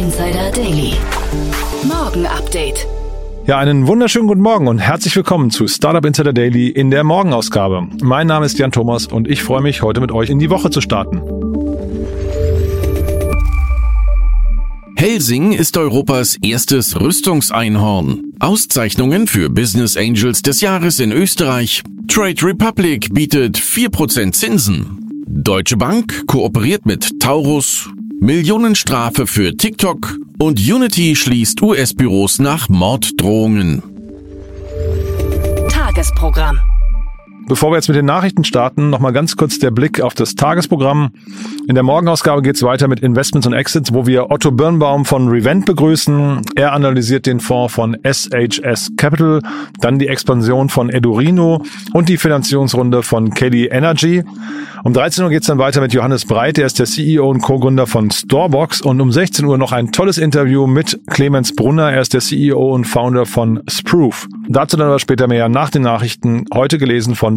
Insider Daily. Morgen Update. Ja, einen wunderschönen guten Morgen und herzlich willkommen zu Startup Insider Daily in der Morgenausgabe. Mein Name ist Jan Thomas und ich freue mich, heute mit euch in die Woche zu starten. Helsing ist Europas erstes Rüstungseinhorn. Auszeichnungen für Business Angels des Jahres in Österreich. Trade Republic bietet 4% Zinsen. Deutsche Bank kooperiert mit Taurus. Millionenstrafe für TikTok. Und Unity schließt US-Büros nach Morddrohungen. Tagesprogramm. Bevor wir jetzt mit den Nachrichten starten, nochmal ganz kurz der Blick auf das Tagesprogramm. In der Morgenausgabe geht es weiter mit Investments und Exits, wo wir Otto Birnbaum von Revent begrüßen. Er analysiert den Fonds von SHS Capital, dann die Expansion von Edurino und die Finanzierungsrunde von Kelly Energy. Um 13 Uhr geht es dann weiter mit Johannes Breit, er ist der CEO und Co-Gründer von Storebox. Und um 16 Uhr noch ein tolles Interview mit Clemens Brunner, er ist der CEO und Founder von Sproof. Dazu dann aber später mehr nach den Nachrichten, heute gelesen von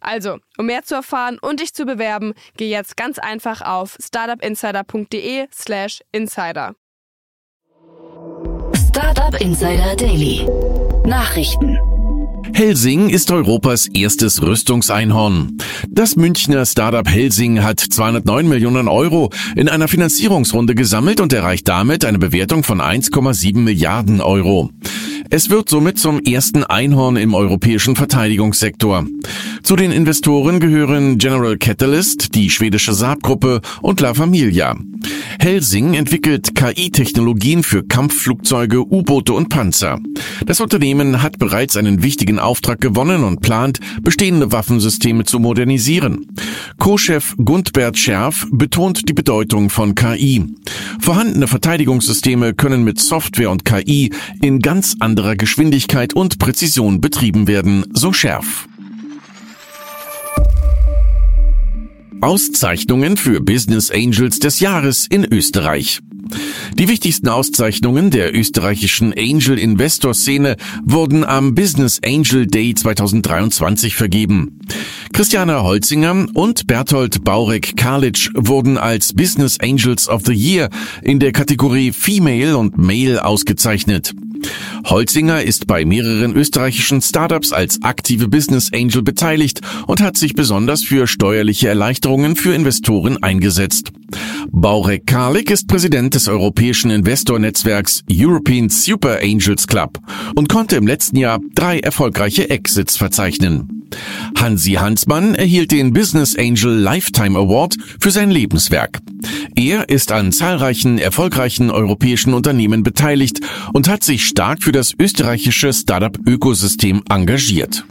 Also, um mehr zu erfahren und dich zu bewerben, geh jetzt ganz einfach auf startupinsider.de/slash insider. Startup Insider Daily. Nachrichten. Helsing ist Europas erstes Rüstungseinhorn. Das Münchner Startup Helsing hat 209 Millionen Euro in einer Finanzierungsrunde gesammelt und erreicht damit eine Bewertung von 1,7 Milliarden Euro. Es wird somit zum ersten Einhorn im europäischen Verteidigungssektor. Zu den Investoren gehören General Catalyst, die schwedische Saab-Gruppe und La Familia. Helsing entwickelt KI-Technologien für Kampfflugzeuge, U-Boote und Panzer. Das Unternehmen hat bereits einen wichtigen Auftrag gewonnen und plant, bestehende Waffensysteme zu modernisieren. Co-Chef Gundbert Scherf betont die Bedeutung von KI. Vorhandene Verteidigungssysteme können mit Software und KI in ganz anderer Geschwindigkeit und Präzision betrieben werden, so Scherf. Auszeichnungen für Business Angels des Jahres in Österreich. Die wichtigsten Auszeichnungen der österreichischen Angel Investor Szene wurden am Business Angel Day 2023 vergeben. Christiane Holzinger und Berthold Baurek-Karlitsch wurden als Business Angels of the Year in der Kategorie Female und Male ausgezeichnet. Holzinger ist bei mehreren österreichischen Startups als aktive Business Angel beteiligt und hat sich besonders für steuerliche Erleichterungen für Investoren eingesetzt. Baurek Karlik ist Präsident des europäischen Investornetzwerks European Super Angels Club und konnte im letzten Jahr drei erfolgreiche Exits verzeichnen. Hansi Hansmann erhielt den Business Angel Lifetime Award für sein Lebenswerk. Er ist an zahlreichen erfolgreichen europäischen Unternehmen beteiligt und hat sich stark für das österreichische Startup-Ökosystem engagiert.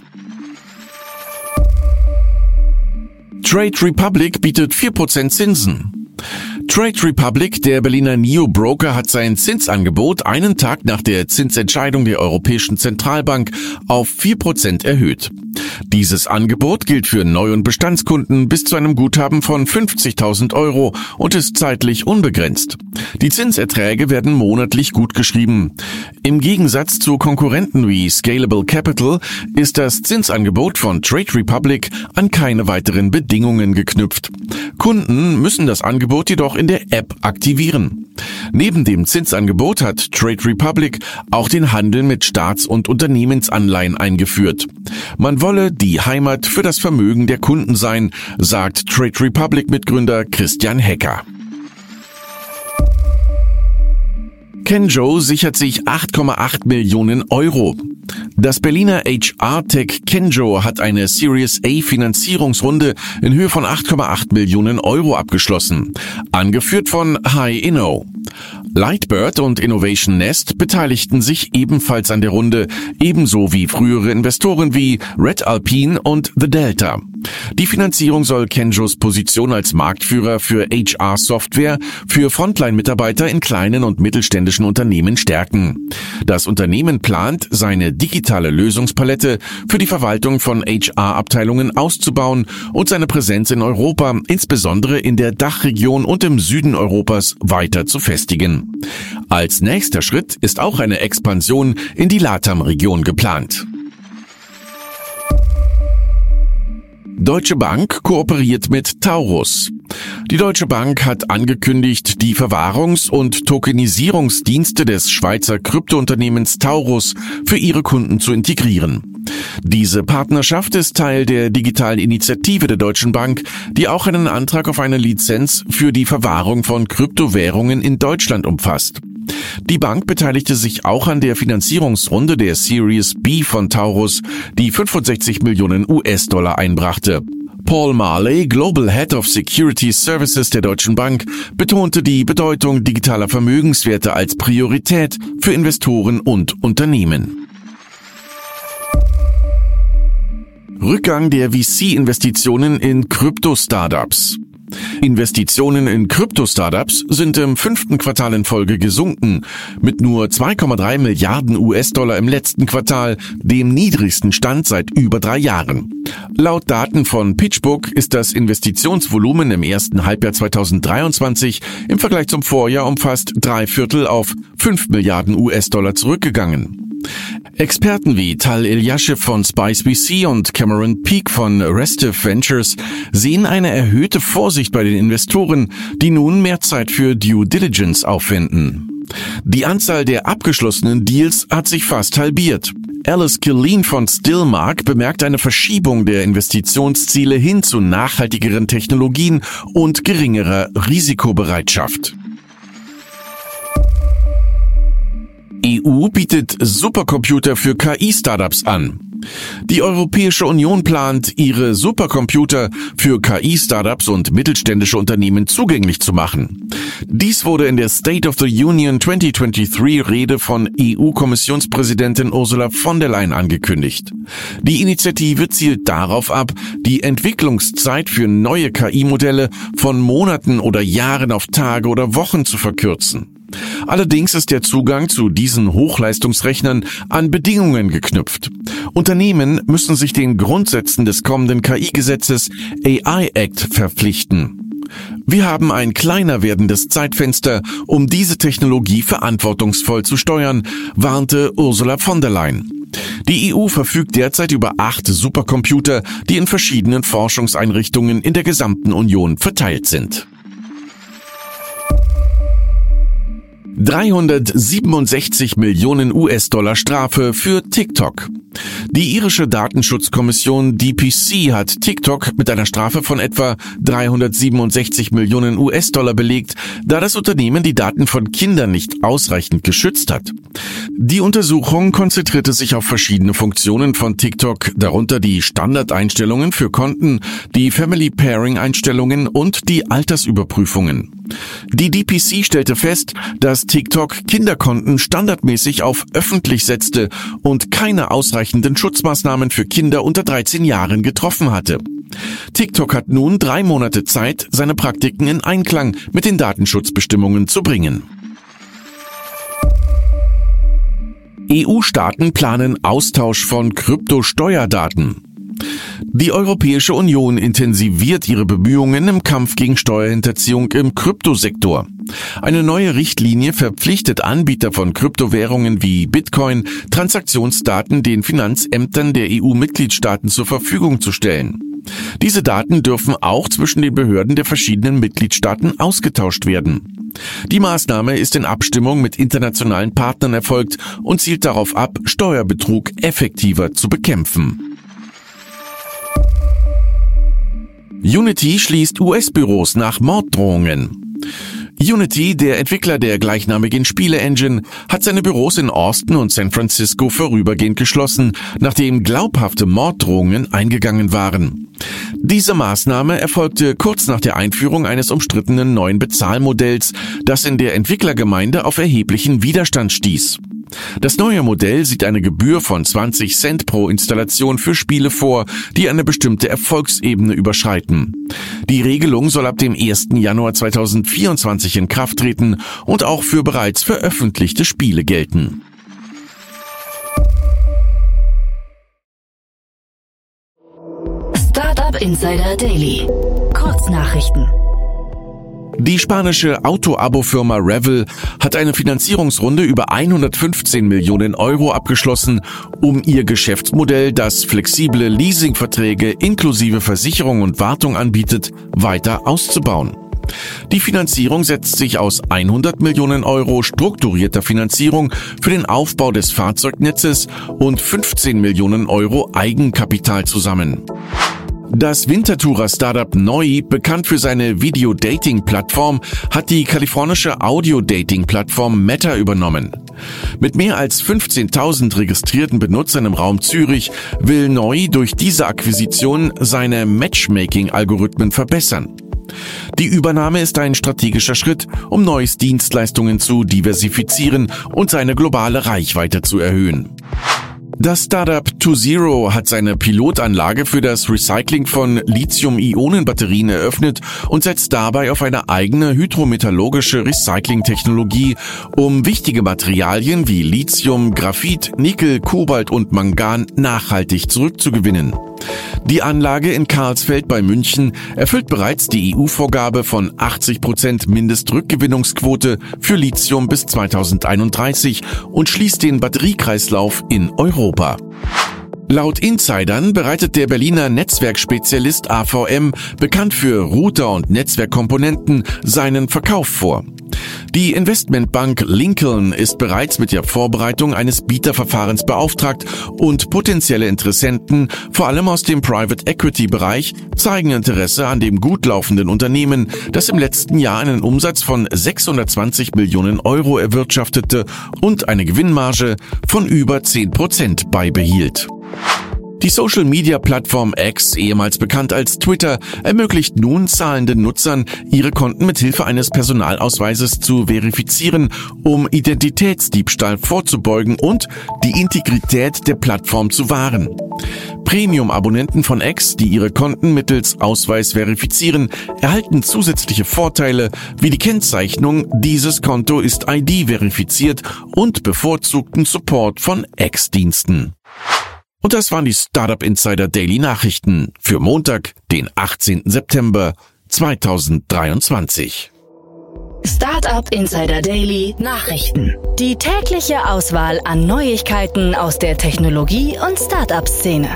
Trade Republic bietet 4% Zinsen. Trade Republic, der Berliner Neo Broker, hat sein Zinsangebot einen Tag nach der Zinsentscheidung der Europäischen Zentralbank auf 4% erhöht. Dieses Angebot gilt für Neu- und Bestandskunden bis zu einem Guthaben von 50.000 Euro und ist zeitlich unbegrenzt. Die Zinserträge werden monatlich gutgeschrieben. Im Gegensatz zu Konkurrenten wie Scalable Capital ist das Zinsangebot von Trade Republic an keine weiteren Bedingungen geknüpft. Kunden müssen das Angebot jedoch in der App aktivieren. Neben dem Zinsangebot hat Trade Republic auch den Handel mit Staats- und Unternehmensanleihen eingeführt. Man wolle die Heimat für das Vermögen der Kunden sein, sagt Trade Republic Mitgründer Christian Hecker. Kenjo sichert sich 8,8 Millionen Euro. Das Berliner HR-Tech Kenjo hat eine Series A Finanzierungsrunde in Höhe von 8,8 Millionen Euro abgeschlossen, angeführt von High Inno. Lightbird und Innovation Nest beteiligten sich ebenfalls an der Runde, ebenso wie frühere Investoren wie Red Alpine und The Delta. Die Finanzierung soll Kenjos Position als Marktführer für HR-Software für Frontline-Mitarbeiter in kleinen und mittelständischen Unternehmen stärken. Das Unternehmen plant, seine digitale Lösungspalette für die Verwaltung von HR-Abteilungen auszubauen und seine Präsenz in Europa, insbesondere in der Dachregion und im Süden Europas, weiter zu festigen. Als nächster Schritt ist auch eine Expansion in die Latam-Region geplant. Deutsche Bank kooperiert mit Taurus. Die Deutsche Bank hat angekündigt, die Verwahrungs- und Tokenisierungsdienste des Schweizer Kryptounternehmens Taurus für ihre Kunden zu integrieren. Diese Partnerschaft ist Teil der digitalen Initiative der Deutschen Bank, die auch einen Antrag auf eine Lizenz für die Verwahrung von Kryptowährungen in Deutschland umfasst. Die Bank beteiligte sich auch an der Finanzierungsrunde der Series B von Taurus, die 65 Millionen US-Dollar einbrachte. Paul Marley, Global Head of Security Services der Deutschen Bank, betonte die Bedeutung digitaler Vermögenswerte als Priorität für Investoren und Unternehmen. Rückgang der VC-Investitionen in Krypto-Startups. Investitionen in Krypto-Startups sind im fünften Quartal in Folge gesunken, mit nur 2,3 Milliarden US-Dollar im letzten Quartal, dem niedrigsten Stand seit über drei Jahren. Laut Daten von PitchBook ist das Investitionsvolumen im ersten Halbjahr 2023 im Vergleich zum Vorjahr um fast drei Viertel auf 5 Milliarden US-Dollar zurückgegangen. Experten wie Tal Ilyashev von Spice VC und Cameron Peak von Restive Ventures sehen eine erhöhte Vorsicht bei den Investoren, die nun mehr Zeit für Due Diligence aufwenden. Die Anzahl der abgeschlossenen Deals hat sich fast halbiert. Alice Killeen von Stillmark bemerkt eine Verschiebung der Investitionsziele hin zu nachhaltigeren Technologien und geringerer Risikobereitschaft. EU bietet Supercomputer für KI-Startups an. Die Europäische Union plant, ihre Supercomputer für KI-Startups und mittelständische Unternehmen zugänglich zu machen. Dies wurde in der State of the Union 2023 Rede von EU-Kommissionspräsidentin Ursula von der Leyen angekündigt. Die Initiative zielt darauf ab, die Entwicklungszeit für neue KI-Modelle von Monaten oder Jahren auf Tage oder Wochen zu verkürzen. Allerdings ist der Zugang zu diesen Hochleistungsrechnern an Bedingungen geknüpft. Unternehmen müssen sich den Grundsätzen des kommenden KI-Gesetzes AI Act verpflichten. Wir haben ein kleiner werdendes Zeitfenster, um diese Technologie verantwortungsvoll zu steuern, warnte Ursula von der Leyen. Die EU verfügt derzeit über acht Supercomputer, die in verschiedenen Forschungseinrichtungen in der gesamten Union verteilt sind. 367 Millionen US-Dollar Strafe für TikTok. Die irische Datenschutzkommission DPC hat TikTok mit einer Strafe von etwa 367 Millionen US-Dollar belegt, da das Unternehmen die Daten von Kindern nicht ausreichend geschützt hat. Die Untersuchung konzentrierte sich auf verschiedene Funktionen von TikTok, darunter die Standardeinstellungen für Konten, die Family Pairing Einstellungen und die Altersüberprüfungen. Die DPC stellte fest, dass TikTok Kinderkonten standardmäßig auf öffentlich setzte und keine ausreichenden Schutzmaßnahmen für Kinder unter 13 Jahren getroffen hatte. TikTok hat nun drei Monate Zeit, seine Praktiken in Einklang mit den Datenschutzbestimmungen zu bringen. EU-Staaten planen Austausch von Kryptosteuerdaten. Die Europäische Union intensiviert ihre Bemühungen im Kampf gegen Steuerhinterziehung im Kryptosektor. Eine neue Richtlinie verpflichtet Anbieter von Kryptowährungen wie Bitcoin, Transaktionsdaten den Finanzämtern der EU-Mitgliedstaaten zur Verfügung zu stellen. Diese Daten dürfen auch zwischen den Behörden der verschiedenen Mitgliedstaaten ausgetauscht werden. Die Maßnahme ist in Abstimmung mit internationalen Partnern erfolgt und zielt darauf ab, Steuerbetrug effektiver zu bekämpfen. Unity schließt US-Büros nach Morddrohungen. Unity, der Entwickler der gleichnamigen Spiele-Engine, hat seine Büros in Austin und San Francisco vorübergehend geschlossen, nachdem glaubhafte Morddrohungen eingegangen waren. Diese Maßnahme erfolgte kurz nach der Einführung eines umstrittenen neuen Bezahlmodells, das in der Entwicklergemeinde auf erheblichen Widerstand stieß. Das neue Modell sieht eine Gebühr von 20 Cent pro Installation für Spiele vor, die eine bestimmte Erfolgsebene überschreiten. Die Regelung soll ab dem 1. Januar 2024 in Kraft treten und auch für bereits veröffentlichte Spiele gelten. Startup Insider Daily. Kurznachrichten. Die spanische Auto-Abo-Firma Revel hat eine Finanzierungsrunde über 115 Millionen Euro abgeschlossen, um ihr Geschäftsmodell, das flexible Leasingverträge inklusive Versicherung und Wartung anbietet, weiter auszubauen. Die Finanzierung setzt sich aus 100 Millionen Euro strukturierter Finanzierung für den Aufbau des Fahrzeugnetzes und 15 Millionen Euro Eigenkapital zusammen. Das Wintertourer-Startup Neu, bekannt für seine Video-Dating-Plattform, hat die kalifornische Audio-Dating-Plattform Meta übernommen. Mit mehr als 15.000 registrierten Benutzern im Raum Zürich will Neu durch diese Akquisition seine Matchmaking-Algorithmen verbessern. Die Übernahme ist ein strategischer Schritt, um Neus Dienstleistungen zu diversifizieren und seine globale Reichweite zu erhöhen. Das Startup ToZero hat seine Pilotanlage für das Recycling von Lithium-Ionen-Batterien eröffnet und setzt dabei auf eine eigene hydrometallurgische Recycling-Technologie, um wichtige Materialien wie Lithium, Graphit, Nickel, Kobalt und Mangan nachhaltig zurückzugewinnen. Die Anlage in Karlsfeld bei München erfüllt bereits die EU-Vorgabe von 80 Prozent Mindestrückgewinnungsquote für Lithium bis 2031 und schließt den Batteriekreislauf in Europa. Laut Insidern bereitet der Berliner Netzwerkspezialist AVM, bekannt für Router und Netzwerkkomponenten, seinen Verkauf vor. Die Investmentbank Lincoln ist bereits mit der Vorbereitung eines Bieterverfahrens beauftragt und potenzielle Interessenten, vor allem aus dem Private Equity Bereich, zeigen Interesse an dem gut laufenden Unternehmen, das im letzten Jahr einen Umsatz von 620 Millionen Euro erwirtschaftete und eine Gewinnmarge von über 10 Prozent beibehielt. Die Social-Media-Plattform X, ehemals bekannt als Twitter, ermöglicht nun zahlenden Nutzern, ihre Konten mit Hilfe eines Personalausweises zu verifizieren, um Identitätsdiebstahl vorzubeugen und die Integrität der Plattform zu wahren. Premium-Abonnenten von X, die ihre Konten mittels Ausweis verifizieren, erhalten zusätzliche Vorteile wie die Kennzeichnung, dieses Konto ist ID verifiziert und bevorzugten Support von X-Diensten. Und das waren die Startup Insider Daily Nachrichten für Montag, den 18. September 2023. Startup Insider Daily Nachrichten. Die tägliche Auswahl an Neuigkeiten aus der Technologie- und Startup-Szene.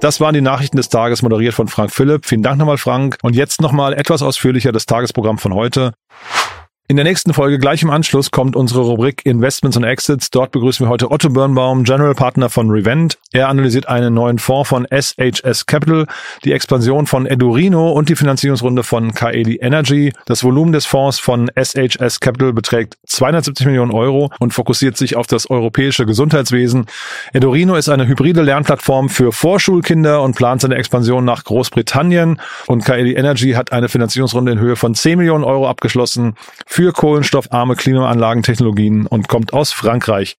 Das waren die Nachrichten des Tages, moderiert von Frank Philipp. Vielen Dank nochmal, Frank. Und jetzt nochmal etwas ausführlicher das Tagesprogramm von heute. In der nächsten Folge gleich im Anschluss kommt unsere Rubrik Investments und Exits. Dort begrüßen wir heute Otto Birnbaum, General Partner von Revent. Er analysiert einen neuen Fonds von SHS Capital, die Expansion von Edurino und die Finanzierungsrunde von Kaeli Energy. Das Volumen des Fonds von SHS Capital beträgt 270 Millionen Euro und fokussiert sich auf das europäische Gesundheitswesen. Edurino ist eine hybride Lernplattform für Vorschulkinder und plant seine Expansion nach Großbritannien. Und Kaeli Energy hat eine Finanzierungsrunde in Höhe von 10 Millionen Euro abgeschlossen für kohlenstoffarme Klimaanlagentechnologien und kommt aus Frankreich.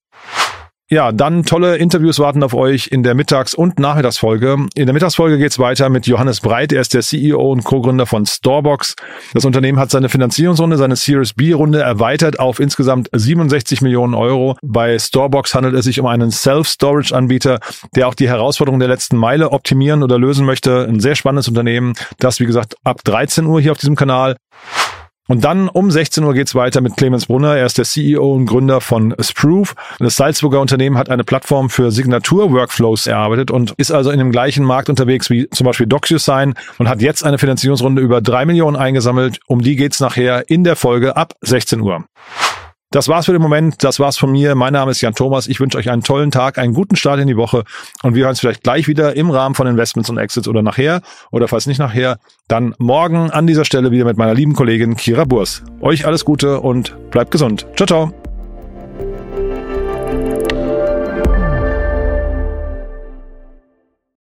Ja, dann tolle Interviews warten auf euch in der Mittags- und Nachmittagsfolge. In der Mittagsfolge geht's weiter mit Johannes Breit. Er ist der CEO und Co-Gründer von Storebox. Das Unternehmen hat seine Finanzierungsrunde, seine Series B-Runde erweitert auf insgesamt 67 Millionen Euro. Bei Storebox handelt es sich um einen Self-Storage-Anbieter, der auch die Herausforderungen der letzten Meile optimieren oder lösen möchte. Ein sehr spannendes Unternehmen, das wie gesagt ab 13 Uhr hier auf diesem Kanal und dann um 16 Uhr geht's weiter mit Clemens Brunner. Er ist der CEO und Gründer von Sproof. Das Salzburger Unternehmen hat eine Plattform für Signatur-Workflows erarbeitet und ist also in dem gleichen Markt unterwegs wie zum Beispiel DocuSign und hat jetzt eine Finanzierungsrunde über drei Millionen eingesammelt. Um die geht's nachher in der Folge ab 16 Uhr. Das war's für den Moment. Das war's von mir. Mein Name ist Jan Thomas. Ich wünsche euch einen tollen Tag, einen guten Start in die Woche und wir hören uns vielleicht gleich wieder im Rahmen von Investments und Exits oder nachher oder falls nicht nachher, dann morgen an dieser Stelle wieder mit meiner lieben Kollegin Kira Burs. Euch alles Gute und bleibt gesund. Ciao, ciao.